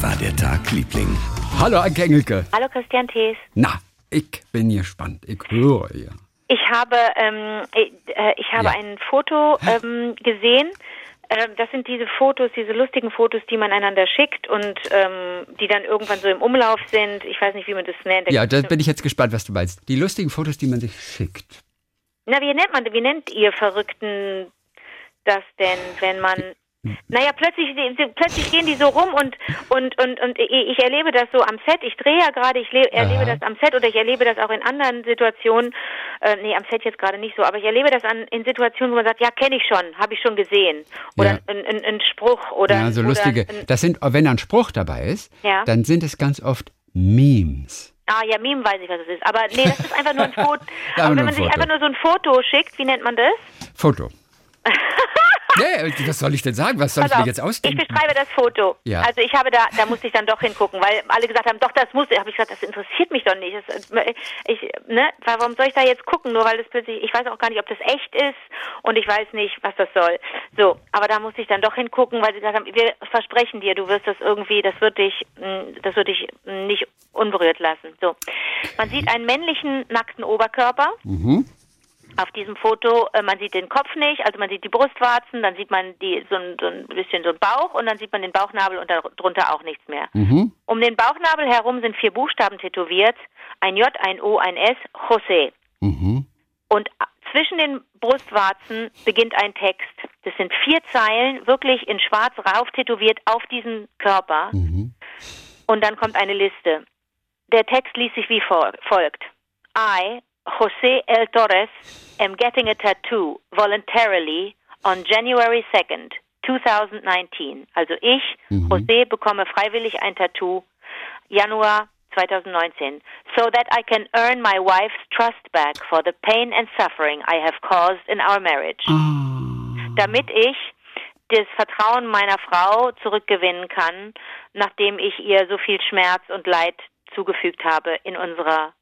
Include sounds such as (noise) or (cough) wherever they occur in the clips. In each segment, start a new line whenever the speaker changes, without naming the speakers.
Wie war der Tag, Liebling?
Hallo, Anke Engelke.
Hallo Christian Thees.
Na, ich bin gespannt. Ich höre ja.
Ich habe, ähm, ich, äh, ich habe
Ja.
ein Foto ähm, gesehen. Ähm, das sind diese Fotos, diese lustigen Fotos, die man einander schickt und ähm, die dann irgendwann so im Umlauf sind. Ich weiß nicht, wie man das nennt.
Ja, da bin ich jetzt gespannt, was du meinst. Die lustigen Fotos, die man sich schickt.
Na, wie nennt man, wie nennt ihr Verrückten das denn, wenn man naja, plötzlich, plötzlich gehen die so rum und, und, und, und ich erlebe das so am Set. Ich drehe ja gerade, ich le- erlebe
Aha.
das am Set oder ich erlebe das auch in anderen Situationen. Äh, nee, am Set jetzt gerade nicht so, aber ich erlebe das an, in Situationen, wo man sagt, ja, kenne ich schon, habe ich schon gesehen. Oder
Ja.
ein, ein, ein Spruch oder,
Ja, so
oder
lustige. Das sind, wenn da ein Spruch dabei ist,
Ja.
dann sind es ganz oft Memes.
ah ja, Meme weiß ich, was es ist. Aber nee, das ist einfach nur ein (laughs) Foto. Aber wenn man sich
Foto.
einfach nur so ein Foto schickt, wie nennt man das?
Foto. (laughs) nee, was soll ich denn sagen? Was soll
Pass
ich mir jetzt
Ich
ausdenken?
beschreibe das Foto.
Ja.
Also ich habe da, da musste ich dann doch hingucken, weil alle gesagt haben, doch, das muss. Da habe ich gesagt, das interessiert mich doch nicht. Das, äh, ich, ne, warum soll ich da jetzt gucken? Nur weil das plötzlich, ich weiß auch gar nicht, ob das echt ist und ich weiß nicht, was das soll. So, aber da musste ich dann doch hingucken, weil sie gesagt haben, wir versprechen dir, du wirst das irgendwie, das wird dich, mh, das wird dich nicht unberührt lassen. So, man sieht einen männlichen nackten Oberkörper auf diesem Foto, äh, man sieht den Kopf nicht, also man sieht die Brustwarzen, dann sieht man die so ein, so ein bisschen so ein Bauch und dann sieht man den Bauchnabel und darunter auch nichts mehr. Um den Bauchnabel herum sind vier Buchstaben tätowiert, ein J, ein O, ein S, José. Und a- zwischen den Brustwarzen beginnt ein Text. Das sind vier Zeilen, wirklich in schwarz rauf tätowiert auf diesen Körper. Und dann kommt eine Liste. Der Text liest sich wie fol folgt. I, José L. Torres, am getting a tattoo voluntarily on January 2nd, 2019. Also ich, José, bekomme freiwillig ein Tattoo Januar 2019. So that I can earn my wife's trust back for the pain and suffering I have caused in our marriage. Damit ich das Vertrauen meiner Frau zurückgewinnen kann, nachdem ich ihr so viel Schmerz und Leid zugefügt habe in unserer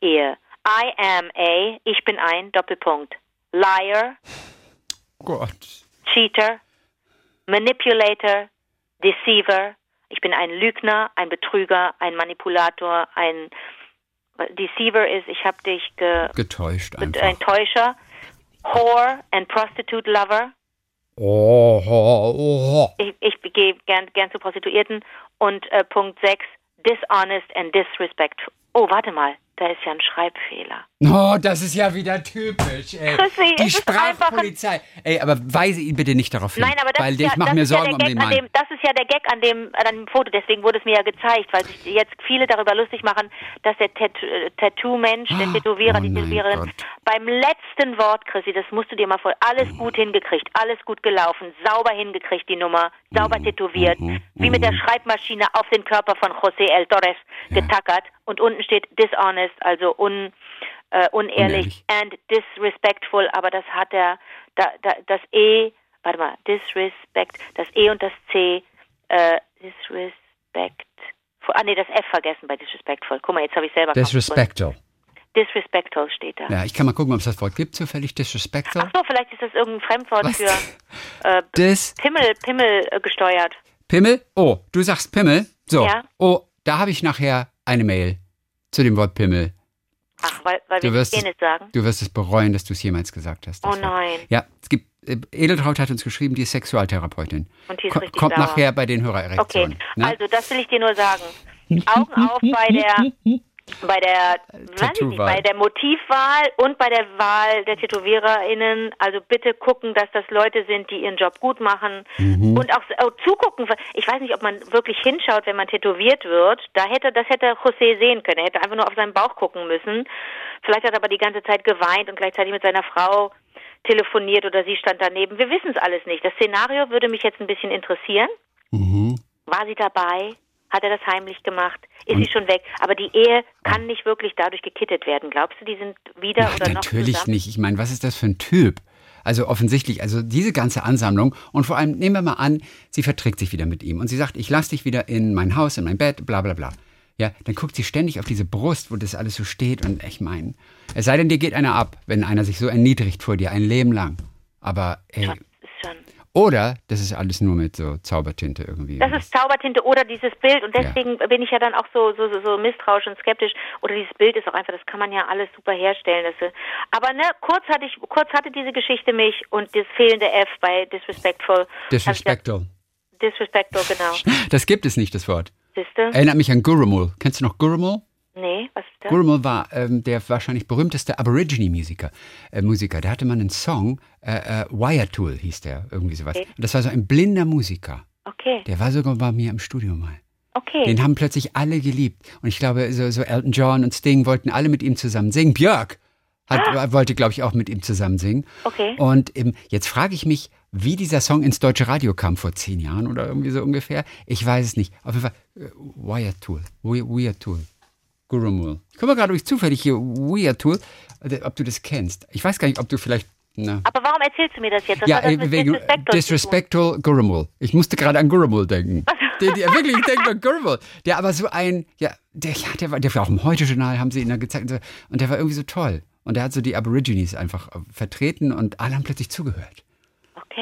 Ehe. I am a, ich bin ein, Doppelpunkt, liar,
Gott.
cheater, manipulator, deceiver. Ich bin ein Lügner, ein Betrüger, ein Manipulator, ein Deceiver ist, ich habe dich ge,
Getäuscht
ein
einfach.
Täuscher, whore and prostitute lover.
Oh, oh, oh.
Ich, ich gehe gern, gern zu Prostituierten. Und äh, Punkt 6, dishonest and disrespectful. Oh, warte mal, da ist ja ein Schreibfehler.
Oh, das ist ja wieder typisch, ey.
Chrissy,
Die Sprachpolizei. Ey, aber weise ihn bitte nicht darauf hin.
Nein, aber das
weil
ist ja,
ich mache mir
ja
Sorgen
der
um den
an
Mann.
dem, das ist ja der Gag an dem, an dem Foto, deswegen wurde es mir ja gezeigt, weil sich jetzt viele darüber lustig machen, dass der Tat Tattoo-Mensch, der
Ah,
Tätowierer,
oh
die Tätowiererin,
Gott.
beim letzten Wort, Chrissy, das musst du dir mal vor, alles gut hingekriegt, alles gut gelaufen, sauber hingekriegt, die Nummer, sauber
Mhm,
tätowiert, wie mit der Schreibmaschine auf den Körper von José El Torres getackert und unten steht dishonest, also un, äh, unehrlich,
Unehrlich.
and disrespectful, aber das hat er, da, da, das E, warte mal, disrespect, das E und das C, äh, disrespect, ah nee, das F vergessen bei disrespectful. Guck mal, jetzt habe ich selber
Disrespectful.
Disrespectful steht da.
Ja, ich kann mal gucken, ob es das Wort gibt, zufällig. Disrespectful.
Ach so, vielleicht ist das irgendein Fremdwort
Was?
für (laughs) äh,
Dis.
Pimmel, Pimmel äh, gesteuert.
Pimmel? Oh, du sagst Pimmel? So.
Ja.
Oh, da habe ich nachher eine Mail zu dem Wort Pimmel.
Ach, weil, weil
Du
wir
wirst,
nicht Penis sagen.
du wirst es bereuen, dass du es jemals gesagt hast.
Oh nein.
Ja, es gibt, äh, Edeltraut hat uns geschrieben, die ist Sexualtherapeutin.
Und die ist
Ko-
richtig
Kommt
sauer.
nachher bei den
Okay,
Hörererektionen. ne?
also das will ich dir nur sagen. Augen auf bei der (laughs) bei der nicht, bei der Motivwahl und bei der Wahl der TätowiererInnen. Also bitte gucken, dass das Leute sind, die ihren Job gut machen
Mhm.
und auch, auch zugucken. Ich weiß nicht, ob man wirklich hinschaut, wenn man tätowiert wird. Da hätte das hätte José sehen können. Er hätte einfach nur auf seinen Bauch gucken müssen. Vielleicht hat er aber die ganze Zeit geweint und gleichzeitig mit seiner Frau telefoniert oder sie stand daneben. Wir wissen es alles nicht. Das Szenario würde mich jetzt ein bisschen interessieren.
Mhm.
War sie dabei? Hat er das heimlich gemacht? Ist sie schon weg? Aber die Ehe kann nicht wirklich dadurch gekittet werden. Glaubst du, die sind wieder
Ach,
oder noch
natürlich nicht. Ich meine, was ist das für ein Typ? Also offensichtlich, also diese ganze Ansammlung und vor allem nehmen wir mal an, sie verträgt sich wieder mit ihm und sie sagt, ich lasse dich wieder in mein Haus, in mein Bett, bla bla bla. Ja, dann guckt sie ständig auf diese Brust, wo das alles so steht und ich meine, es sei denn, dir geht einer ab, wenn einer sich so erniedrigt vor dir, ein Leben lang. Aber ey. Oder das ist alles nur mit so Zaubertinte irgendwie.
Das ist Zaubertinte oder dieses Bild und deswegen ja. bin ich ja dann auch so, so, so, misstrauisch und skeptisch. Oder dieses Bild ist auch einfach, das kann man ja alles super herstellen. Das, aber ne, kurz hatte ich, kurz hatte diese Geschichte mich und das fehlende F bei Disrespectful.
Disrespectful.
Disrespectful, genau. (laughs)
Das gibt es nicht, das Wort.
Siehste?
Erinnert mich an Gurumul. Kennst du noch Gurumul?
Nee, was ist das?
Gurumul war ähm, der wahrscheinlich berühmteste Aborigine-Musiker. Äh, Musiker. Der hatte mal einen Song, äh, äh, Wire Tool hieß der, irgendwie sowas. Okay. Das war so ein blinder Musiker.
Okay.
Der war sogar bei mir im Studio mal.
Okay.
Den haben plötzlich alle geliebt. Und ich glaube, so, so Elton John und Sting wollten alle mit ihm zusammen singen. Björk hat, ah. wollte, glaube ich, auch mit ihm zusammen singen.
Okay.
Und ähm, jetzt frage ich mich, wie dieser Song ins deutsche Radio kam vor zehn Jahren oder irgendwie so ungefähr. Ich weiß es nicht. Auf jeden Fall, äh, Wire Tool. Wire Tool. Gurumul. Ich komme gerade durch zufällig hier Wire Tool, äh, ob du das kennst. Ich weiß gar nicht, ob du vielleicht
na. Aber warum erzählst du mir das jetzt?
Was ja, das wegen Disrespectful, Disrespectful Gurumul. Ich musste gerade an Gurumul denken. der, der, wirklich, ich denke an Gurumul. Der aber so ein, ja, der, ja, der war, der war auch im Heute-Journal, haben sie ihn da gezeigt. Und der war irgendwie so toll. Und der hat so die Aborigines einfach äh, vertreten und alle haben plötzlich zugehört.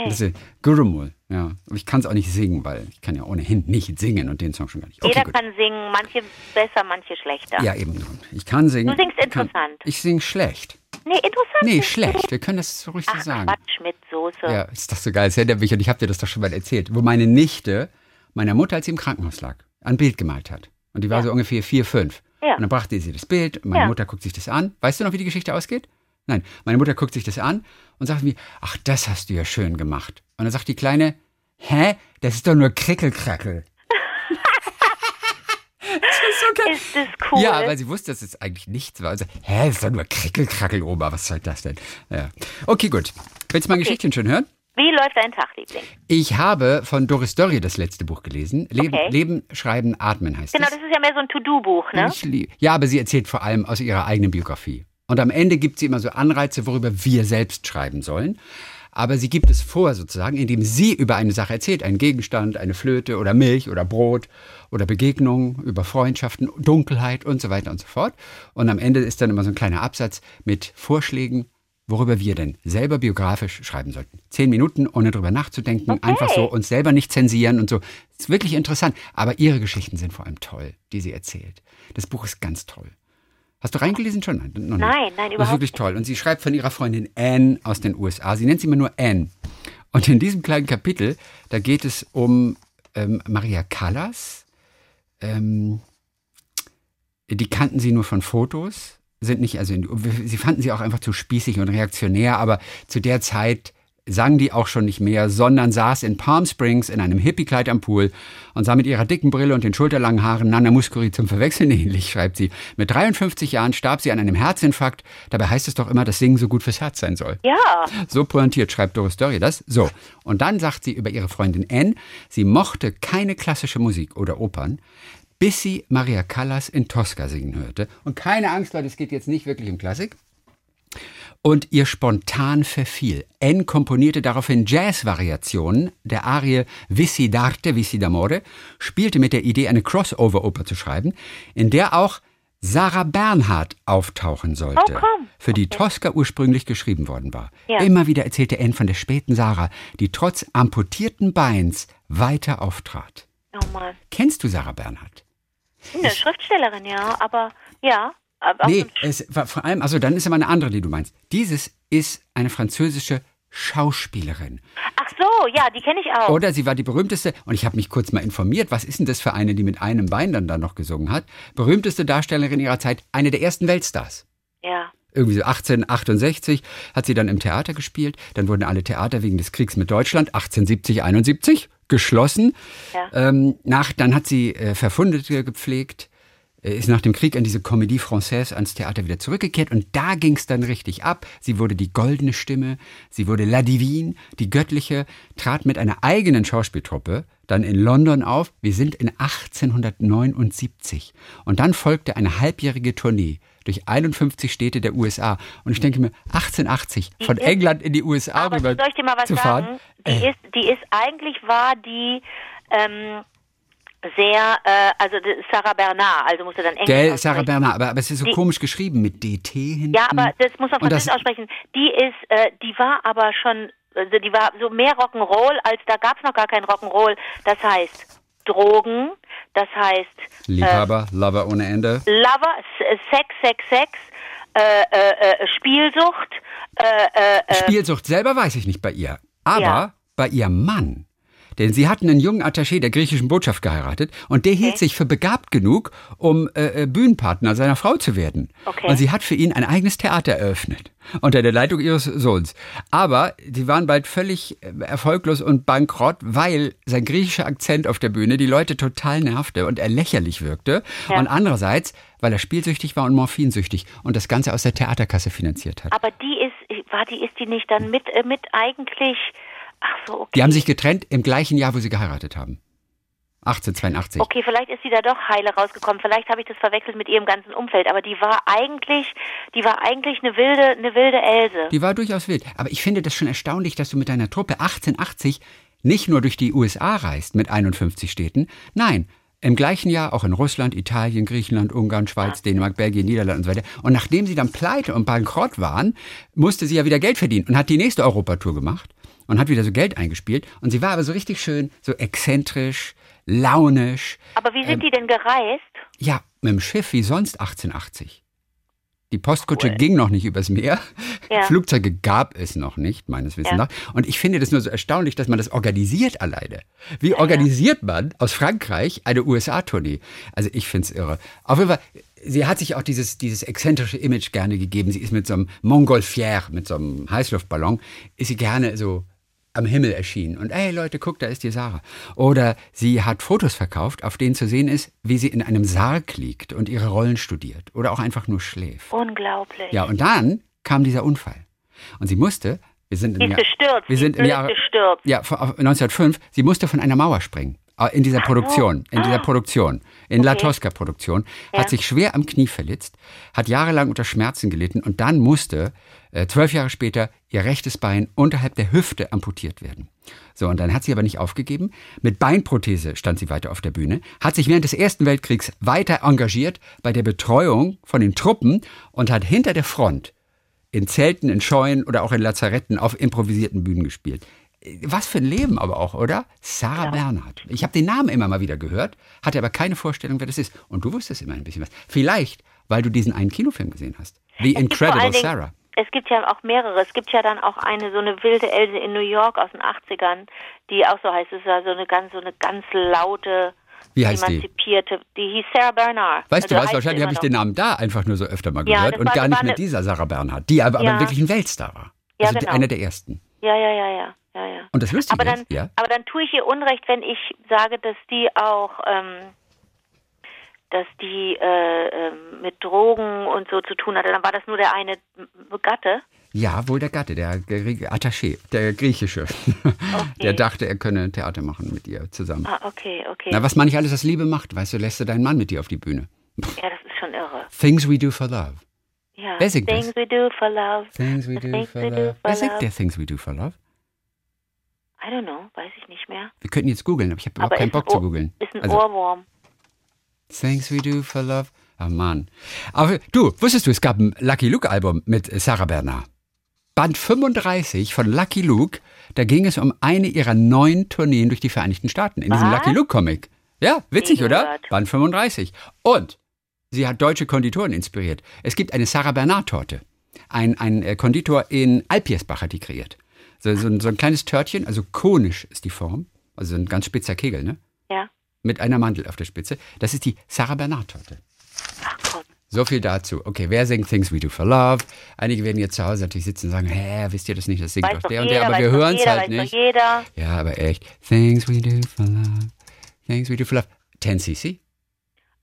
Okay.
Das Gurumul, ja. Aber ich kann es auch nicht singen, weil ich kann ja ohnehin nicht singen und den Song schon gar nicht.
Okay, Jeder gut. kann singen, manche besser, manche schlechter.
Ja, eben. Ich kann singen.
Du singst interessant. Kann,
ich singe schlecht.
Nee, interessant.
Nee, schlecht. Wir können das so richtig
Ach,
sagen.
Quatsch mit Soße.
Ja, ist doch so geil. Das erinnert mich und ich habe dir das doch schon mal erzählt. Wo meine Nichte meiner Mutter, als sie im Krankenhaus lag, ein Bild gemalt hat. Und die war ja. so ungefähr vier, fünf.
Ja.
Und dann brachte sie das Bild. Meine ja. Mutter guckt sich das an. Weißt du noch, wie die Geschichte ausgeht? Nein, meine Mutter guckt sich das an und sagt mir, ach, das hast du ja schön gemacht. Und dann sagt die Kleine, hä, das ist doch nur Krickelkrackel. (laughs)
das ist, das cool?
Ja, weil sie wusste, dass es eigentlich nichts war. Also, hä, das ist doch nur Krickelkrackel, Oma, was soll das denn? Ja. Okay, gut. Willst du mein okay. Geschichtchen schon hören?
Wie läuft dein Tag, Liebling?
Ich habe von Doris Dörrie das letzte Buch gelesen. Leben, okay. Leben Schreiben, Atmen heißt
genau,
es.
Genau, das ist ja mehr so ein To-Do-Buch, ne?
ja, aber sie erzählt vor allem aus ihrer eigenen Biografie. Und am Ende gibt sie immer so Anreize, worüber wir selbst schreiben sollen. Aber sie gibt es vor sozusagen, indem sie über eine Sache erzählt, einen Gegenstand, eine Flöte oder Milch oder Brot oder Begegnungen, über Freundschaften, Dunkelheit und so weiter und so fort. Und am Ende ist dann immer so ein kleiner Absatz mit Vorschlägen, worüber wir denn selber biografisch schreiben sollten. Zehn Minuten, ohne drüber nachzudenken, okay. einfach so uns selber nicht zensieren und so. Ist wirklich interessant. Aber ihre Geschichten sind vor allem toll, die sie erzählt. Das Buch ist ganz toll. Hast du reingelesen schon?
Nein, nein, nein,
überhaupt Das ist wirklich toll. Und sie schreibt von ihrer Freundin Anne aus den USA. Sie nennt sie immer nur Anne. Und in diesem kleinen Kapitel, da geht es um ähm, Maria Callas. Ähm, die kannten sie nur von Fotos, sind nicht, also sie fanden sie auch einfach zu spießig und reaktionär, aber zu der Zeit sang die auch schon nicht mehr, sondern saß in Palm Springs in einem Hippiekleid am Pool und sah mit ihrer dicken Brille und den schulterlangen Haaren Nana Muscuri zum Verwechseln (laughs) ähnlich, schreibt sie. Mit 53 Jahren starb sie an einem Herzinfarkt. Dabei heißt es doch immer, dass Singen so gut fürs Herz sein soll.
Ja.
So pointiert schreibt Doris Dörrie das. So. Und dann sagt sie über ihre Freundin Anne, sie mochte keine klassische Musik oder Opern, bis sie Maria Callas in Tosca singen hörte. Und keine Angst, Leute, es geht jetzt nicht wirklich um Klassik und ihr spontan verfiel. N komponierte daraufhin Jazz-Variationen der Arie Vissi d'arte, Vissi d'amore, spielte mit der Idee, eine Crossover-Oper zu schreiben, in der auch Sarah Bernhardt auftauchen sollte,
oh,
für die. Tosca ursprünglich geschrieben worden war. Ja. Immer wieder erzählte N von der späten Sarah, die trotz amputierten Beins weiter auftrat.
Oh.
Kennst du Sarah Bernhardt?
Eine Schriftstellerin, ja, aber ja.
Nee, es war vor allem, also dann ist aber eine andere, die du meinst. Dieses ist eine französische Schauspielerin.
Ach so, ja, die kenne ich auch.
Oder sie war die berühmteste, und ich habe mich kurz mal informiert, was ist denn das für eine, die mit einem Bein dann da noch gesungen hat? Berühmteste Darstellerin ihrer Zeit, eine der ersten Weltstars.
Ja.
Irgendwie so 1868 hat sie dann im Theater gespielt. Dann wurden alle Theater wegen des Kriegs mit Deutschland 1870, 71 geschlossen. Ja. Ähm, nach, dann hat sie äh, Verfundete gepflegt ist nach dem Krieg an diese Comédie Française ans Theater wieder zurückgekehrt und da ging es dann richtig ab. Sie wurde die goldene Stimme, sie wurde La Divine, die göttliche, trat mit einer eigenen Schauspieltruppe dann in London auf. Wir sind in 1879 und dann folgte eine halbjährige Tournee durch 51 Städte der USA und ich denke mir 1880 die von ist, England in die USA rüber
soll ich dir mal was
zu fahren.
Sagen? Die äh. ist, die ist eigentlich war die ähm, sehr, äh, also Sarah Bernard, also musste dann Englisch
Gell, Sarah Bernard, aber, aber es ist so die, komisch geschrieben mit DT hinten.
Ja, aber das muss man französisch aussprechen. Die ist, äh, die war aber schon also die war so mehr Rock'n'Roll, als da gab's noch gar kein Rock'n'Roll. Das heißt Drogen, das heißt
Liebhaber, Lover ohne Ende.
Lover, S- Sex, Sex, Sex, äh, äh, äh, Spielsucht, äh, äh, äh,
Spielsucht selber weiß ich nicht bei ihr. Aber
Ja.
bei ihrem Mann. Denn sie hatten einen jungen Attaché der griechischen Botschaft geheiratet und der hielt sich für begabt genug, um äh, äh, Bühnenpartner seiner Frau zu werden.
Okay.
Und sie hat für ihn ein eigenes Theater eröffnet. Unter der Leitung ihres Sohns. Aber sie waren bald völlig äh, erfolglos und bankrott, weil sein griechischer Akzent auf der Bühne die Leute total nervte und er lächerlich wirkte.
Ja.
Und andererseits, weil er spielsüchtig war und morphinsüchtig und das Ganze aus der Theaterkasse finanziert hat.
aber die ist, war die, ist die nicht dann mit, äh, mit eigentlich, ach so, okay.
Die haben sich getrennt im gleichen Jahr, wo sie geheiratet haben. 1882.
Okay, vielleicht ist sie da doch heile rausgekommen. Vielleicht habe ich das verwechselt mit ihrem ganzen Umfeld. Aber die war eigentlich, die war eigentlich eine wilde, eine wilde Else.
Die war durchaus wild. Aber ich finde das schon erstaunlich, dass du mit deiner Truppe 1880 nicht nur durch die USA reist mit 51 Städten. Nein, im gleichen Jahr auch in Russland, Italien, Griechenland, Ungarn, Schweiz, Dänemark, Belgien, Niederlande und so weiter. Und nachdem sie dann pleite und bankrott waren, musste sie ja wieder Geld verdienen und hat die nächste Europatour gemacht und hat wieder so Geld eingespielt. Und sie war aber so richtig schön, so exzentrisch, launisch.
Aber wie sind die denn gereist?
Ja, mit dem Schiff wie sonst 1880. Die Postkutsche ging noch nicht übers Meer.
Ja. (laughs)
Flugzeuge gab es noch nicht, meines Wissens
Ja.
nach. Und ich finde das nur so erstaunlich, dass man das organisiert alleine. Wie organisiert man aus Frankreich eine USA-Tournee? Also ich finde es irre. Auf jeden Fall, sie hat sich auch dieses, dieses exzentrische Image gerne gegeben. Sie ist mit so einem Montgolfière, mit so einem Heißluftballon, ist sie gerne so am Himmel erschienen. Und ey Leute, guck, da ist die Sarah. Oder sie hat Fotos verkauft, auf denen zu sehen ist, wie sie in einem Sarg liegt und ihre Rollen studiert. Oder auch einfach nur schläft.
Unglaublich.
Ja, und dann kam dieser Unfall. Und sie musste, wir sind im Jahr,
gestürzt.
wir sind im Jahre,
gestürzt.
ja, vor- auf 1905, sie musste von einer Mauer springen. Äh, In dieser Produktion, in dieser Produktion, in La
Okay.
Tosca-Produktion,
Ja.
hat sich schwer am Knie verletzt, hat jahrelang unter Schmerzen gelitten und dann musste äh, zwölf Jahre später ihr rechtes Bein unterhalb der Hüfte amputiert werden. So, und dann hat sie aber nicht aufgegeben. Mit Beinprothese stand sie weiter auf der Bühne, hat sich während des Ersten Weltkriegs weiter engagiert bei der Betreuung von den Truppen und hat hinter der Front in Zelten, in Scheunen oder auch in Lazaretten auf improvisierten Bühnen gespielt. Was für ein Leben aber auch, oder? Sarah Bernhardt. Ich habe den Namen immer mal wieder gehört, hatte aber keine Vorstellung, wer das ist. Und du wusstest immer ein bisschen was. Vielleicht, weil du diesen einen Kinofilm gesehen hast. The
Es
Incredible Sarah.
Es gibt ja auch mehrere. Es gibt ja dann auch eine, so eine wilde Else in New York aus den 80ern, die auch so heißt. Es ist ja so eine ganz, so eine ganz laute,
Wie heißt die?
emanzipierte. Die hieß Sarah Bernard.
Weißt
Also
du was, wahrscheinlich habe ich den Namen da einfach nur so öfter mal
Ja,
gehört
das
und
war-
gar nicht
war
mit dieser Sarah Bernhardt, die aber,
Ja.
aber wirklich ein Weltstar war.
Ja,
also
genau.
einer der ersten.
Ja, ja, ja, ja, ja, ja.
Und das Lustige
aber dann,
ist, ja,
aber dann tue ich ihr Unrecht, wenn ich sage, dass die auch, ähm, dass die äh, ähm, mit Drogen und so zu tun hatte. Dann war das nur der eine Gatte.
ja, wohl der Gatte, der Attaché, der griechische, (laughs) der dachte, er könne Theater machen mit ihr zusammen.
Ah, okay, okay.
Na, was man nicht alles aus Liebe macht, weißt du, lässt du deinen Mann mit dir auf die Bühne.
ja, das ist schon irre.
Things we do for love.
Ja.
Wer singt
Things
das?
we do for love.
Things we do
Things
for
we do
love.
for
Wer singt
love.
der Things we do for love?
I don't know, weiß ich nicht mehr.
Wir könnten jetzt googeln, aber ich habe überhaupt keinen Bock zu googeln.
Ist ein
Also,
Ohrwurm.
Things we do for love. Oh Mann. Aber du, wusstest du, es gab ein Lucky Luke Album mit Sarah Bernard. Band 35 von Lucky Luke, da ging es um eine ihrer neun Tourneen durch die Vereinigten Staaten in diesem
Was?
Lucky Luke Comic. Ja, witzig, oder? Band 35. Und sie hat deutsche Konditoren inspiriert. Es gibt eine Sarah Bernard Torte. Ein, ein äh, Konditor in Alpiersbach hat die kreiert. So, so, ein, so ein kleines Törtchen, also konisch ist die Form, also ein ganz spitzer Kegel, ne?
Ja.
Mit einer Mandel auf der Spitze. Das ist die Sarah Bernard Torte.
Ach komm.
So viel dazu. Okay, wer singt Things We Do for Love? Einige werden jetzt zu Hause natürlich sitzen und sagen, hä, wisst ihr das nicht? Das singt doch
doch
der und
jeder,
der, aber wir hören es halt nicht.
Doch jeder.
Ja, aber echt. Things We Do for Love. Things We Do for Love. 10cc?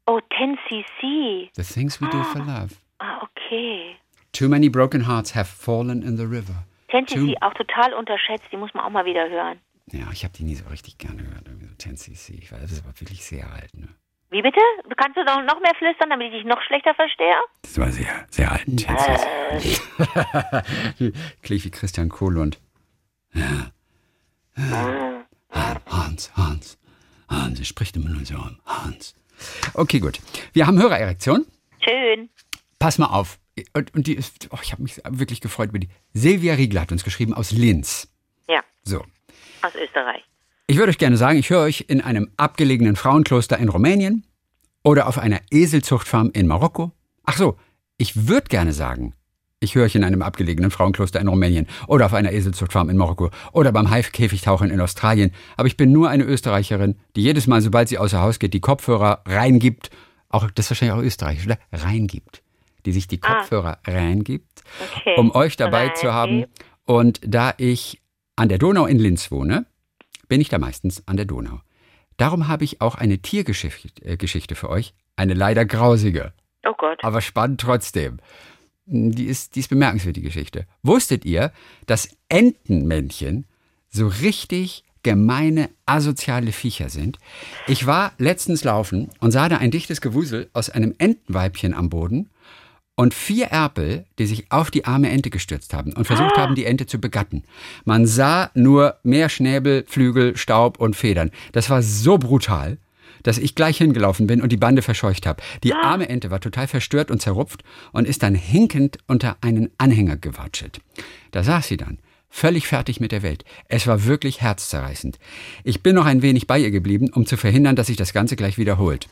Oh, 10cc.
The Things We Do for Love.
Ah, okay.
Too many broken hearts have fallen in the river.
10cc auch total unterschätzt, die muss man auch mal wieder hören.
Ja, ich habe die nie so richtig gerne gehört. Irgendwie so 10cc. Ich weiß, das ist aber wirklich sehr alt. Ne?
Wie bitte? Kannst du doch noch mehr flüstern, damit ich dich noch schlechter verstehe?
Das war sehr, sehr alt. 10cc. Klingt wie Christian Kohlund. Ja. Hans, Hans. Hans, er spricht immer nur so. Hans. Okay, gut. Wir haben Hörererektion.
Schön.
Pass mal auf. Und, und die ist, oh, ich habe mich wirklich gefreut über die. Silvia Riegler hat uns geschrieben aus Linz. So.
Aus Österreich.
Ich würde euch gerne sagen, ich höre euch in einem abgelegenen Frauenkloster in Rumänien oder auf einer Eselzuchtfarm in Marokko. Ach so, ich würde gerne sagen, ich höre euch in einem abgelegenen Frauenkloster in Rumänien oder auf einer Eselzuchtfarm in Marokko oder beim Haifkäfigtauchen in Australien. Aber ich bin nur eine Österreicherin, die jedes Mal, sobald sie außer Haus geht, die Kopfhörer reingibt. Auch, das ist wahrscheinlich auch österreichisch, oder? Reingibt. Die sich die
Ah.
Kopfhörer reingibt,
Okay.
um euch dabei zu haben. Und da ich an der Donau in Linz wohne, bin ich da meistens an der Donau. Darum habe ich auch eine Tiergeschichte äh, für euch. Eine leider grausige
Oh Gott.
aber spannend trotzdem. Die ist, die ist bemerkenswert, die Geschichte. Wusstet ihr, dass Entenmännchen so richtig gemeine, asoziale Viecher sind? Ich war letztens laufen und sah da ein dichtes Gewusel aus einem Entenweibchen am Boden und vier Erpel, die sich auf die arme Ente gestürzt haben und versucht haben, die Ente zu begatten. Man sah nur mehr Schnäbel, Flügel, Staub und Federn. Das war so brutal, dass ich gleich hingelaufen bin und die Bande verscheucht habe. Die arme Ente war total verstört und zerrupft und ist dann hinkend unter einen Anhänger gewatschelt. Da saß sie dann, völlig fertig mit der Welt. Es war wirklich herzzerreißend. Ich bin noch ein wenig bei ihr geblieben, um zu verhindern, dass sich das Ganze gleich wiederholt.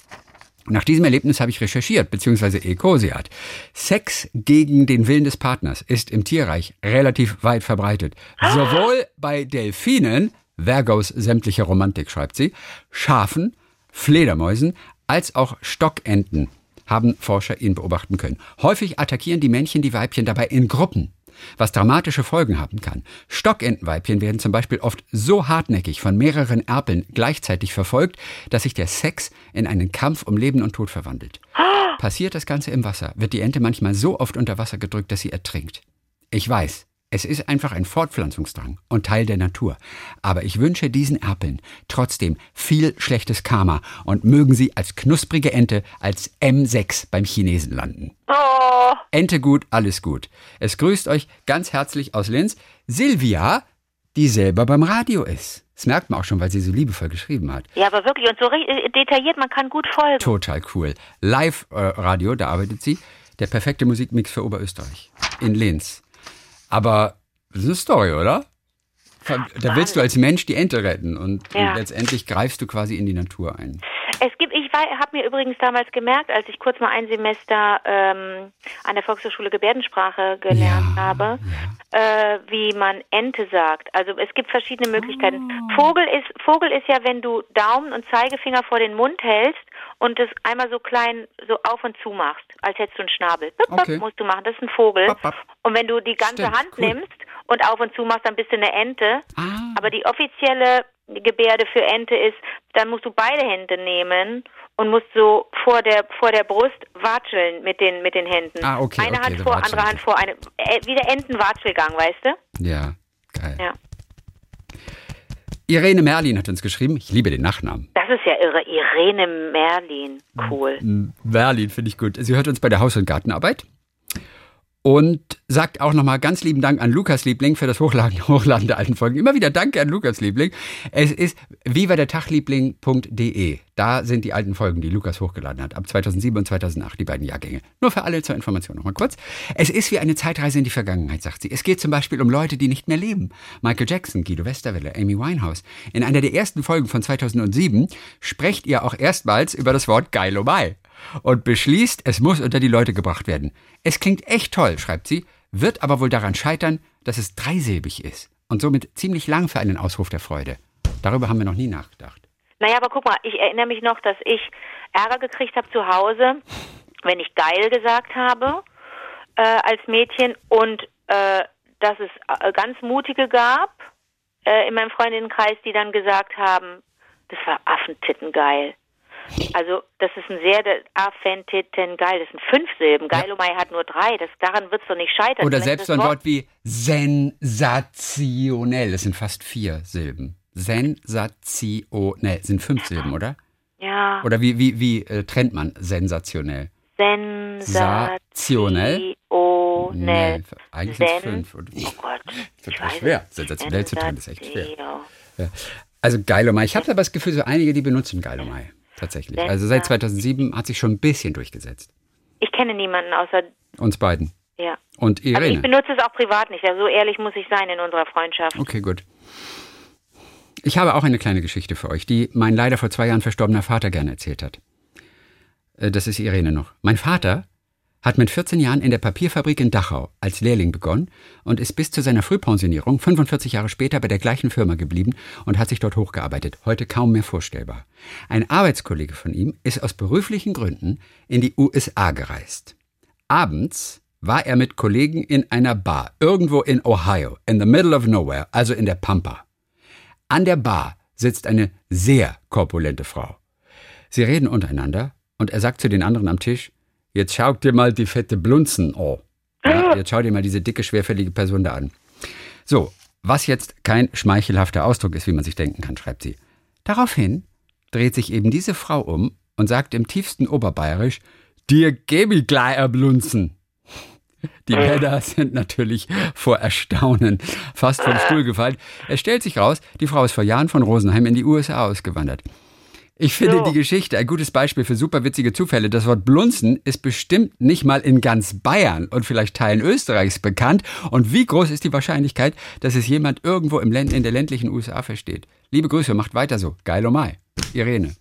Nach diesem Erlebnis habe ich recherchiert, beziehungsweise Ecosiat. Sex gegen den Willen des Partners ist im Tierreich relativ weit verbreitet. Sowohl bei Delfinen, Vergos sämtliche Romantik schreibt sie, Schafen, Fledermäusen, als auch Stockenten haben Forscher ihn beobachten können. Häufig attackieren die Männchen die Weibchen dabei in Gruppen was dramatische Folgen haben kann. Stockentenweibchen werden zum Beispiel oft so hartnäckig von mehreren Erpeln gleichzeitig verfolgt, dass sich der Sex in einen Kampf um Leben und Tod verwandelt. Passiert das Ganze im Wasser, wird die Ente manchmal so oft unter Wasser gedrückt, dass sie ertrinkt. Ich weiß, es ist einfach ein Fortpflanzungsdrang und Teil der Natur. Aber ich wünsche diesen Erpeln trotzdem viel schlechtes Karma und mögen sie als knusprige Ente als M6 beim Chinesen landen.
Oh,
Ente gut, alles gut. Es grüßt euch ganz herzlich aus Linz Silvia, die selber beim Radio ist. Das merkt man auch schon, weil sie so liebevoll geschrieben hat.
ja, aber wirklich und so äh, detailliert, man kann gut folgen.
Total cool. Live-Radio, da arbeitet sie. Der perfekte Musikmix für Oberösterreich. In Linz. Aber das ist eine Story, oder? Da willst du als Mensch die Ente retten und,
Ja.
und letztendlich greifst du quasi in die Natur ein.
Es gibt, ich habe mir übrigens damals gemerkt, als ich kurz mal ein Semester ähm, an der Volkshochschule Gebärdensprache gelernt
Ja,
habe, äh, wie man Ente sagt. Also es gibt verschiedene Möglichkeiten.
Oh.
Vogel ist Vogel ist ja, wenn du Daumen und Zeigefinger vor den Mund hältst und es einmal so klein so auf und zu machst, als hättest du einen Schnabel. Bip, bip,
Okay.
musst du machen. Das ist ein Vogel.
Bap.
Und wenn du die ganze
Stimmt,
Hand
cool.
nimmst und auf und zu machst, dann bist du eine Ente.
Ah.
Aber die offizielle Gebärde für Ente ist, dann musst du beide Hände nehmen und musst so vor der vor der Brust watscheln mit den mit den Händen.
Ah, okay,
Eine
okay,
Hand vor, andere Hand vor, eine äh, wie der Entenwatschelgang, weißt du?
Ja, geil.
Ja.
Irene Merlin hat uns geschrieben, ich liebe den Nachnamen.
Das ist ja irre. Irene Merlin, cool.
Merlin finde ich gut. Sie hört uns bei der Haus- und Gartenarbeit und sagt auch nochmal ganz lieben Dank an Lukas Liebling für das Hochladen, (laughs) Hochladen der alten Folgen. Immer wieder Danke an Lukas Liebling. Es ist vivadertagliebling.de. Da sind die alten Folgen, die Lukas hochgeladen hat, ab 2007 und 2008, die beiden Jahrgänge. Nur für alle zur Information nochmal kurz. Es ist wie eine Zeitreise in die Vergangenheit, sagt sie. Es geht zum Beispiel um Leute, die nicht mehr leben. Michael Jackson, Guido Westerwelle, Amy Winehouse. In einer der ersten Folgen von 2007 sprecht ihr auch erstmals über das Wort Geilomai und beschließt, es muss unter die Leute gebracht werden. Es klingt echt toll, schreibt sie, wird aber wohl daran scheitern, dass es dreisilbig ist und somit ziemlich lang für einen Ausruf der Freude. Darüber haben wir noch nie nachgedacht.
Naja, aber guck mal, ich erinnere mich noch, dass ich Ärger gekriegt habe zu Hause, wenn ich geil gesagt habe äh, als Mädchen und äh, dass es äh, ganz mutige gab äh, in meinem Freundinnenkreis, die dann gesagt haben, das war Affentitten geil. Also das ist ein sehr der- Affentitten geil. Das sind fünf Silben. Geilomai hat nur drei. Das daran wird's doch nicht scheitern.
Oder selbst so ein Wort wie sensationell, das sind fast vier Silben. Sensationell, sind fünf Silben, oder?
Ja.
Oder wie, wie, wie äh, trennt man sensationell?
Sensationell.
Nee, eigentlich sind es fünf.
Oh Gott.
Das
ich
wird
weiß
schwer.
es.
Sensationell zu trennen ist echt schwer.
Sensation.
Also Geilomai. Ich habe aber das Gefühl, so einige, die benutzen Geilomai. Tatsächlich. Also seit 2007 hat sich schon ein bisschen durchgesetzt.
Ich kenne niemanden außer,
Uns beiden.
ja.
Und
Also ich
Irene.
benutze es auch privat nicht. Also so ehrlich muss ich sein in unserer Freundschaft.
Okay, gut. Ich habe auch eine kleine Geschichte für euch, die mein leider vor zwei Jahren verstorbener Vater gerne erzählt hat. Äh, das ist Irene noch. Mein Vater hat mit 14 Jahren in der Papierfabrik in Dachau als Lehrling begonnen und ist bis zu seiner Frühpensionierung 45 Jahre später bei der gleichen Firma geblieben und hat sich dort hochgearbeitet. Heute kaum mehr vorstellbar. Ein Arbeitskollege von ihm ist aus beruflichen Gründen in die USA gereist. Abends war er mit Kollegen in einer Bar irgendwo in Ohio, in the middle of nowhere, also in der Pampa. An der Bar sitzt eine sehr korpulente Frau. Sie reden untereinander und er sagt zu den anderen am Tisch, Jetzt schau dir mal die fette Blunzen an. Ja, jetzt schau dir mal diese dicke, schwerfällige Person da an. So, was jetzt kein schmeichelhafter Ausdruck ist, wie man sich denken kann, schreibt sie. Daraufhin dreht sich eben diese Frau um und sagt im tiefsten Oberbayerisch, dir gebe ich gleich erblunzen. Die Männer sind natürlich vor Erstaunen fast vom Stuhl gefallen. Es stellt sich raus, die Frau ist vor Jahren von Rosenheim in die USA ausgewandert. Ich finde so. die Geschichte ein gutes Beispiel für super witzige Zufälle. Das Wort Blunzen ist bestimmt nicht mal in ganz Bayern und vielleicht Teilen Österreichs bekannt. Und wie groß ist die Wahrscheinlichkeit, dass es jemand irgendwo im Länd in der ländlichen USA versteht? Liebe Grüße, macht weiter so. Geil oh Mai. Irene.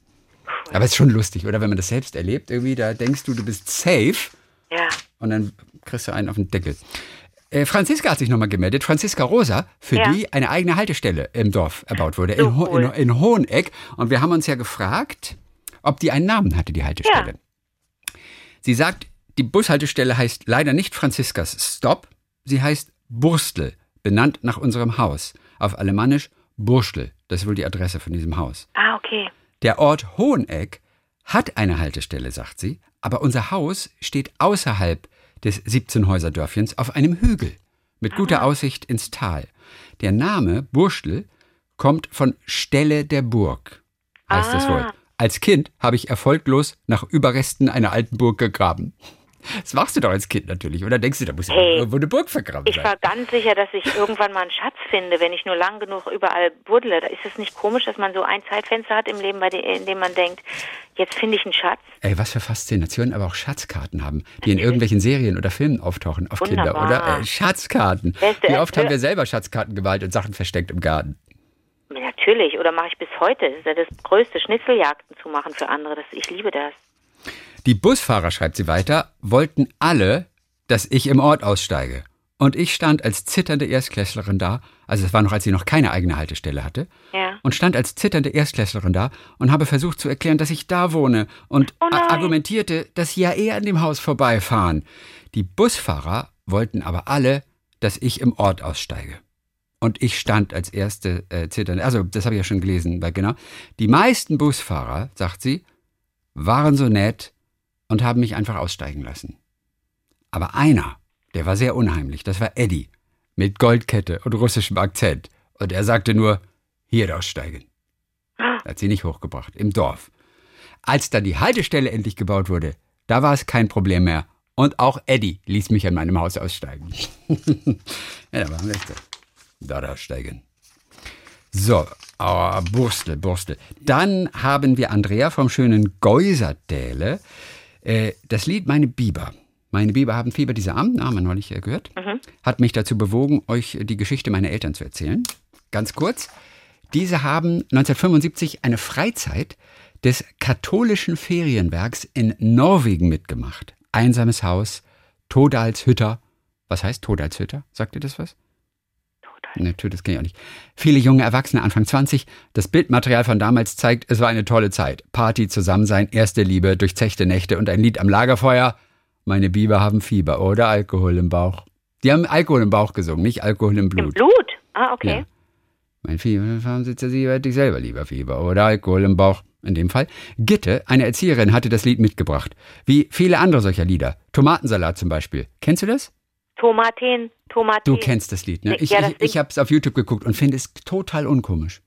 Aber es ist schon lustig, oder? Wenn man das selbst erlebt, irgendwie, da denkst du, du bist safe.
Ja.
Und dann kriegst du einen auf den Deckel. Äh, Franziska hat sich nochmal gemeldet. Franziska Rosa, für ja. die eine eigene Haltestelle im Dorf erbaut wurde, so in, Ho cool. in, in, Hoheneck. Und wir haben uns ja gefragt, ob die einen Namen hatte, die Haltestelle. Ja. Sie sagt, die Bushaltestelle heißt leider nicht Franziskas Stop, sie heißt Burstel, benannt nach unserem Haus. Auf Alemannisch Burstel, das ist wohl die Adresse von diesem Haus.
Ah, okay.
Der Ort Hoheneck hat eine Haltestelle, sagt sie, aber unser Haus steht außerhalb des 17-Häuser-Dörfchens auf einem Hügel mit guter Aussicht ins Tal. Der Name Burstel kommt von Stelle der Burg, heißt ah. das wohl. Als Kind habe ich erfolglos nach Überresten einer alten Burg gegraben. Das machst du doch als Kind natürlich, oder denkst du, da muss hey, irgendwo eine Burg vergraben
Ich war ganz sicher, dass ich irgendwann mal einen Schatz finde, wenn ich nur lang genug überall buddle. Da ist es nicht komisch, dass man so ein Zeitfenster hat im Leben, bei dem, in dem man denkt, jetzt finde ich einen Schatz.
Ey, was für Faszination, aber auch Schatzkarten haben, die in irgendwelchen Serien oder Filmen auftauchen auf Wunderbar. Kinder, oder? Äh, Schatzkarten. Beste, Wie oft haben wir selber Schatzkarten gewalt und Sachen versteckt im Garten?
Natürlich, oder mache ich bis heute. Das ist ja das größte, Schnitzeljagden zu machen für andere. Das, ich liebe das.
Die Busfahrer, schreibt sie weiter, wollten alle, dass ich im Ort aussteige. Und ich stand als zitternde Erstklässlerin da, also es war noch, als sie noch keine eigene Haltestelle hatte,
ja.
und stand als zitternde Erstklässlerin da und habe versucht zu erklären, dass ich da wohne und oh argumentierte, dass sie ja eher an dem Haus vorbeifahren. Die Busfahrer wollten aber alle, dass ich im Ort aussteige. Und ich stand als erste äh, zitternde, also das habe ich ja schon gelesen, weil genau, die meisten Busfahrer, sagt sie, waren so nett, und haben mich einfach aussteigen lassen. Aber einer, der war sehr unheimlich, das war Eddie, mit Goldkette und russischem Akzent. Und er sagte nur, hier aussteigen. Hat sie nicht hochgebracht, im Dorf. Als dann die Haltestelle endlich gebaut wurde, da war es kein Problem mehr. Und auch Eddie ließ mich an meinem Haus aussteigen. (laughs) ja, da waren wir da aussteigen. So, oh, Burstel, Burstel. Dann haben wir Andrea vom schönen Geuserdäle. Äh, das Lied Meine Biber. Meine Biber haben Fieber, dieser Arm, haben wir neulich äh, gehört, mhm. hat mich dazu bewogen, euch die Geschichte meiner Eltern zu erzählen. Ganz kurz. Diese haben 1975 eine Freizeit des katholischen Ferienwerks in Norwegen mitgemacht. Einsames Haus, Todalshütter. Was heißt Todalshütter? Sagt ihr das was? Natürlich, das kenne ich auch nicht. Viele junge Erwachsene, Anfang 20. Das Bildmaterial von damals zeigt, es war eine tolle Zeit. Party, Zusammensein, erste Liebe, durchzechte Nächte und ein Lied am Lagerfeuer. Meine Biber haben Fieber oder Alkohol im Bauch. Die haben Alkohol im Bauch gesungen, nicht Alkohol im Blut. Im
Blut? Ah, okay. Ja.
Mein Fieber, haben sitzt sie, hätte ich selber lieber Fieber oder Alkohol im Bauch. In dem Fall. Gitte, eine Erzieherin, hatte das Lied mitgebracht. Wie viele andere solcher Lieder. Tomatensalat zum Beispiel. Kennst du das?
Tomaten, Tomaten.
Du kennst das Lied, ne? Ich, ja, ich, ich habe es auf YouTube geguckt und finde es total unkomisch.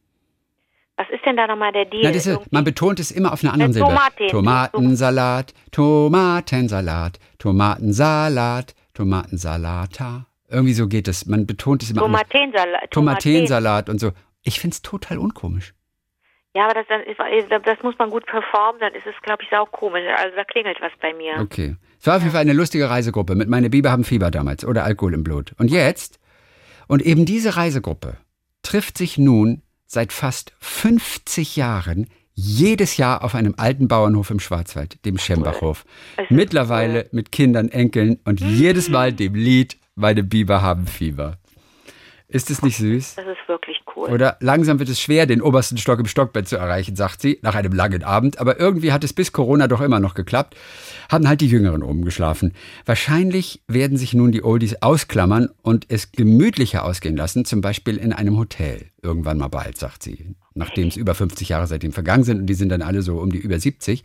Was ist denn da nochmal der Deal?
Na, diese, man betont es immer auf einer anderen Silbe. Tomaten. Tomatensalat, Tomatensalat, Tomatensalat, Tomatensalata. Irgendwie so geht es. Man betont es immer.
Tomatensalat.
Tomatensalat und so. Ich finde es total unkomisch.
Ja, aber das, das, muss man gut performen, dann ist es, glaube ich, sau komisch. Also da klingelt was bei mir.
Okay. Es war auf jeden Fall eine lustige Reisegruppe mit meine Biber haben Fieber damals oder Alkohol im Blut. Und jetzt, und eben diese Reisegruppe trifft sich nun seit fast 50 Jahren jedes Jahr auf einem alten Bauernhof im Schwarzwald, dem Schembachhof. Mittlerweile mit Kindern, Enkeln und jedes Mal dem Lied Meine Biber haben Fieber. Ist es nicht süß?
Das ist wirklich cool.
Oder langsam wird es schwer, den obersten Stock im Stockbett zu erreichen, sagt sie, nach einem langen Abend. Aber irgendwie hat es bis Corona doch immer noch geklappt. Haben halt die Jüngeren oben geschlafen. Wahrscheinlich werden sich nun die Oldies ausklammern und es gemütlicher ausgehen lassen, zum Beispiel in einem Hotel. Irgendwann mal bald, sagt sie nachdem es über 50 Jahre seitdem vergangen sind und die sind dann alle so um die über 70.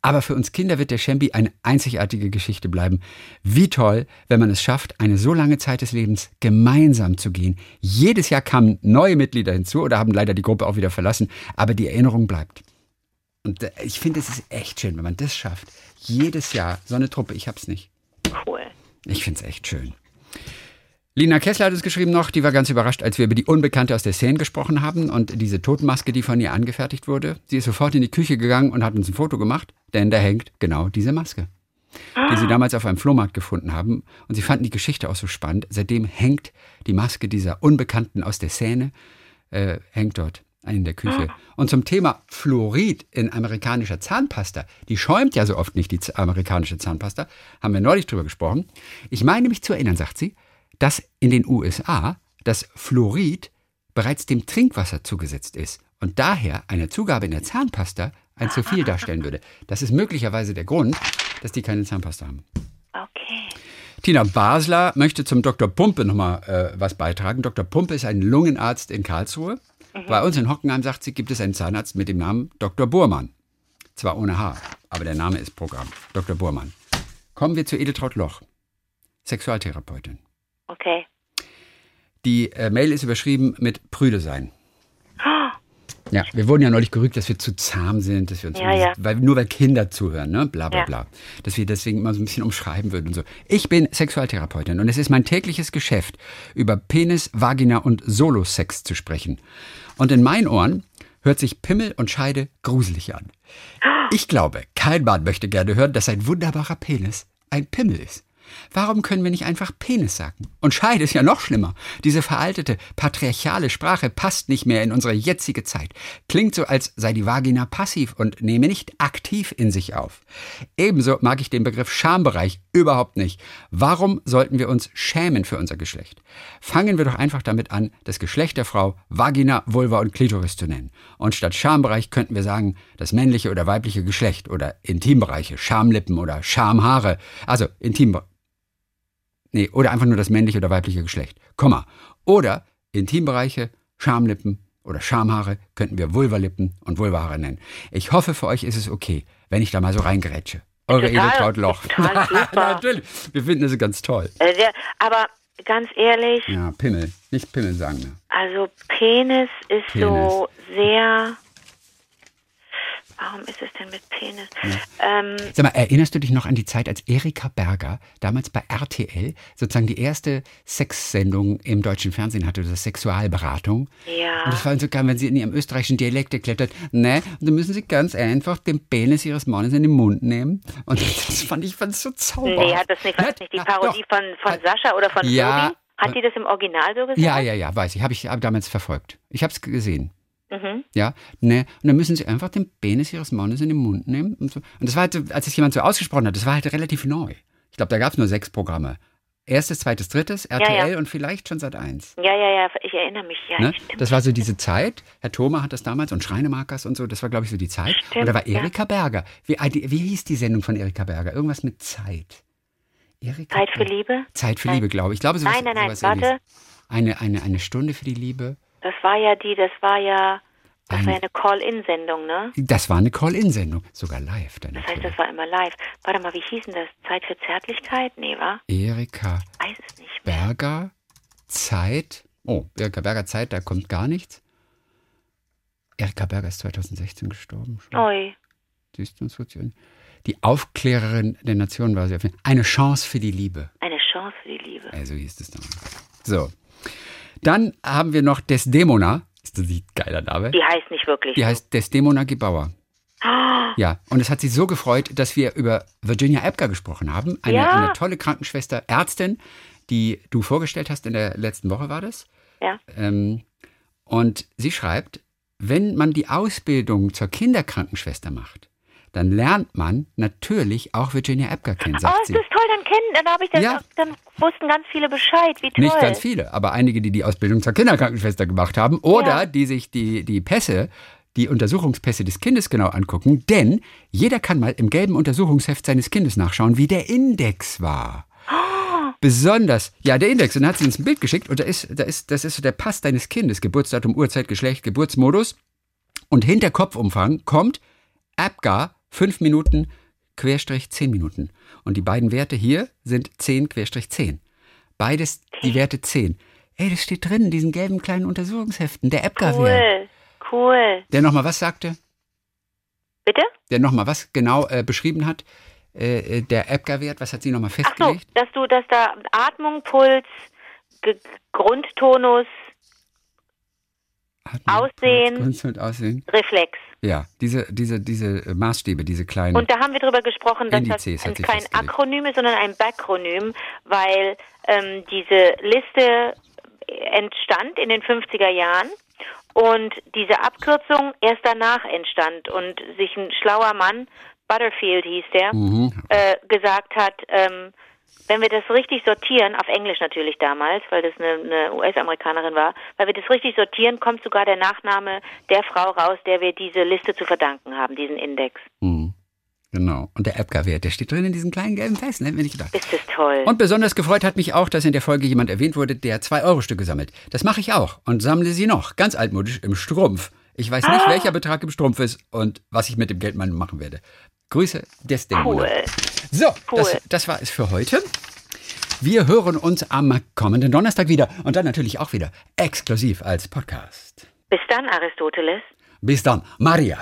Aber für uns Kinder wird der Shambi eine einzigartige Geschichte bleiben. Wie toll, wenn man es schafft, eine so lange Zeit des Lebens gemeinsam zu gehen. Jedes Jahr kamen neue Mitglieder hinzu oder haben leider die Gruppe auch wieder verlassen, aber die Erinnerung bleibt. Und äh, ich finde, es ist echt schön, wenn man das schafft. Jedes Jahr so eine Truppe, ich hab's nicht.
Cool.
Ich finde es echt schön. Lina Kessler hat es geschrieben noch, die war ganz überrascht, als wir über die Unbekannte aus der Szene gesprochen haben und diese Totenmaske, die von ihr angefertigt wurde. Sie ist sofort in die Küche gegangen und hat uns ein Foto gemacht, denn da hängt genau diese Maske, die sie damals auf einem Flohmarkt gefunden haben. Und sie fanden die Geschichte auch so spannend. Seitdem hängt die Maske dieser Unbekannten aus der Szene, äh, hängt dort in der Küche. Und zum Thema Fluorid in amerikanischer Zahnpasta, die schäumt ja so oft nicht, die amerikanische Zahnpasta, haben wir neulich drüber gesprochen. Ich meine mich zu erinnern, sagt sie, dass in den USA das Fluorid bereits dem Trinkwasser zugesetzt ist und daher eine Zugabe in der Zahnpasta ein zu viel darstellen würde. Das ist möglicherweise der Grund, dass die keine Zahnpasta haben.
Okay.
Tina Basler möchte zum Dr. Pumpe nochmal äh, was beitragen. Dr. Pumpe ist ein Lungenarzt in Karlsruhe. Mhm. Bei uns in Hockenheim, sagt sie, gibt es einen Zahnarzt mit dem Namen Dr. Burmann. Zwar ohne H, aber der Name ist Programm. Dr. Burmann. Kommen wir zu Edeltraut Loch, Sexualtherapeutin. Die äh, Mail ist überschrieben mit Prüde sein. (gasps) Ja, wir wurden ja neulich gerügt, dass wir zu zahm sind, dass wir uns
Ja, ja.
weil nur weil Kinder zuhören, ne, bla bla
Ja.
bla, dass wir deswegen immer so ein bisschen umschreiben würden und so. Ich bin Sexualtherapeutin und es ist mein tägliches Geschäft, über Penis, Vagina und Solosex zu sprechen. Und in meinen Ohren hört sich Pimmel und Scheide gruselig an. (gasps) Ich glaube, kein Mann möchte gerne hören, dass ein wunderbarer Penis ein Pimmel ist. Warum können wir nicht einfach Penis sagen? Und Scheide ist ja noch schlimmer. Diese veraltete, patriarchale Sprache passt nicht mehr in unsere jetzige Zeit. Klingt so, als sei die Vagina passiv und nehme nicht aktiv in sich auf. Ebenso mag ich den Begriff Schambereich überhaupt nicht. Warum sollten wir uns schämen für unser Geschlecht? Fangen wir doch einfach damit an, das Geschlecht der Frau Vagina, Vulva und Klitoris zu nennen. Und statt Schambereich könnten wir sagen, das männliche oder weibliche Geschlecht oder Intimbereiche, Schamlippen oder Schamhaare. Also Intimbereiche. Nee, oder einfach nur das männliche oder weibliche Geschlecht. Komma. Oder Intimbereiche, Schamlippen oder Schamhaare könnten wir Vulvalippen und Vulvahaare nennen. Ich hoffe, für euch ist es okay, wenn ich da mal so reingerätsche. Eure Edeltraut Loch. (laughs) Natürlich. Wir finden es ganz toll.
Äh, der, aber ganz ehrlich,
Ja, Pimmel. Nicht Pimmel sagen wir.
also Penis ist so sehr. Warum ist es denn mit Penis? Ähm,
Sag mal, erinnerst du dich noch an die Zeit, als Erika Berger damals bei RTL sozusagen die erste Sexsendung im deutschen Fernsehen hatte, das Sexualberatung?
ja.
Und das war sogar, wenn sie in ihrem österreichischen Dialekt erklärt hat, ne, und dann müssen sie ganz einfach den Penis ihres Mannes in den Mund nehmen. Und (laughs) das fand ich fand so zauberhaft.
Nee, hat das nicht, war das nicht die
Ja,
Parodie
doch.
von, von
Hat-
Sascha oder von
Ja.
Tobi? Hat die das im Original so gesagt?
Ja, ja, ja, weiß ich. Habe ich hab damals verfolgt. Ich habe es gesehen.
Mhm.
Ja, ne, und dann müssen sie einfach den Penis ihres Mannes in den Mund nehmen. Und, so. und das war halt, als es jemand so ausgesprochen hat, das war halt relativ neu. Ich glaube, da gab es nur sechs Programme. Erstes, zweites, drittes, RTL
ja.
und vielleicht schon seit eins.
Ja, ja, ja, ich erinnere mich. Ja,
Ne? Das war so diese Zeit. Herr Thoma hat das damals und Schreinemarkers und so. Das war, glaube ich, so die Zeit.
Stimmt,
und da war
ja.
Erika Berger. Wie, ah, wie hieß die Sendung von Erika Berger? Irgendwas mit Zeit. Erika
Zeit für. Liebe?
Zeit für
Nein.
Liebe, glaube ich. Ich glaube, sowas,
Nein, nein, nein, warte.
Eine, eine, eine Stunde für die Liebe.
Das war ja die, das war ja, das war ja eine Call-In-Sendung, ne?
Das war eine Call-In-Sendung. Sogar live. Dann
Das heißt, das war immer live. Warte mal, wie hieß denn das? Zeit für Zärtlichkeit? Nee, wa?
Erika
Weiß es nicht mehr.
Berger, Zeit. Oh, Erika Berger, Zeit, da kommt gar nichts. Erika Berger ist 2016 gestorben. Schon.
Oi.
Siehst du uns? Die Aufklärerin der Nation war sie auf jeden Fall. Eine Chance für die Liebe.
Eine Chance für die Liebe.
Also hieß es damals. So. Dann haben wir noch Desdemona. Ist das ein geiler Name?
Die heißt nicht wirklich.
Die heißt Desdemona Gebauer.
Ah,
Ja, und es hat sie so gefreut, dass wir über Virginia Epker gesprochen haben. Eine,
Ja.
eine tolle Krankenschwester, Ärztin, die du vorgestellt hast in der letzten Woche, war das?
ja.
Ähm, Und sie schreibt, wenn man die Ausbildung zur Kinderkrankenschwester macht, dann lernt man natürlich auch Virginia Epker kennen,
Oh,
sagt
das
sie.
ist toll, dann kennen, dann habe ich das,
Ja.
dann wussten ganz viele Bescheid, wie toll.
Nicht ganz viele, aber einige, die die Ausbildung zur Kinderkrankenschwester gemacht haben oder
Ja.
die sich die, die Pässe, die Untersuchungspässe des Kindes genau angucken, denn jeder kann mal im gelben Untersuchungsheft seines Kindes nachschauen, wie der Index war. Besonders, ja, der Index, und dann hat sie uns ein Bild geschickt und da ist, da ist, das ist so der Pass deines Kindes, Geburtsdatum, Uhrzeit, Geschlecht, Geburtsmodus und hinter Kopfumfang kommt APGAR 5 Minuten Querstrich 10 Minuten. Und die beiden Werte hier sind 10 Querstrich 10. Beides die Werte 10. Ey, das steht drin in diesen gelben kleinen Untersuchungsheften. Der APGAR-Wert.
Cool, cool.
Der nochmal was sagte?
Bitte?
Der nochmal was genau äh, beschrieben hat? Äh, äh, der APGAR-Wert, was hat sie nochmal
Ach so,
festgelegt?
dass du, dass da Atmung, Puls, Ge Grundtonus, Aussehen.
Kunst und Aussehen.
Reflex.
Ja, diese, diese, diese Maßstäbe, diese kleinen.
Und da haben wir drüber gesprochen, dass
Indizes
das kein. Akronym ist, sondern ein Bakronym, weil ähm, diese Liste entstand in den 50er Jahren und diese Abkürzung erst danach entstand und sich ein schlauer Mann, Butterfield hieß der,
Mhm.
äh, gesagt hat, ähm, wenn wir das richtig sortieren, auf Englisch natürlich damals, weil das eine, eine US-Amerikanerin war, weil wir das richtig sortieren, kommt sogar der Nachname der Frau raus, der wir diese Liste zu verdanken haben, diesen Index.
Mhm. Genau. Und der APGAR-Wert, der steht drin in diesen kleinen gelben Festen, hätten wir nicht gedacht.
Ist das toll.
Und besonders gefreut hat mich auch, dass in der Folge jemand erwähnt wurde, der 2-Euro-Stücke sammelt. Das mache ich auch und sammle sie noch, ganz altmodisch, im Strumpf. Ich weiß nicht,
Ah.
welcher Betrag im Strumpf ist und was ich mit dem Geld machen werde. Grüße, des Dämonen.
Cool.
So,
Cool.
das, das war es für heute. Wir hören uns am kommenden Donnerstag wieder und dann natürlich auch wieder exklusiv als Podcast.
Bis dann, Aristoteles.
Bis dann, Maria.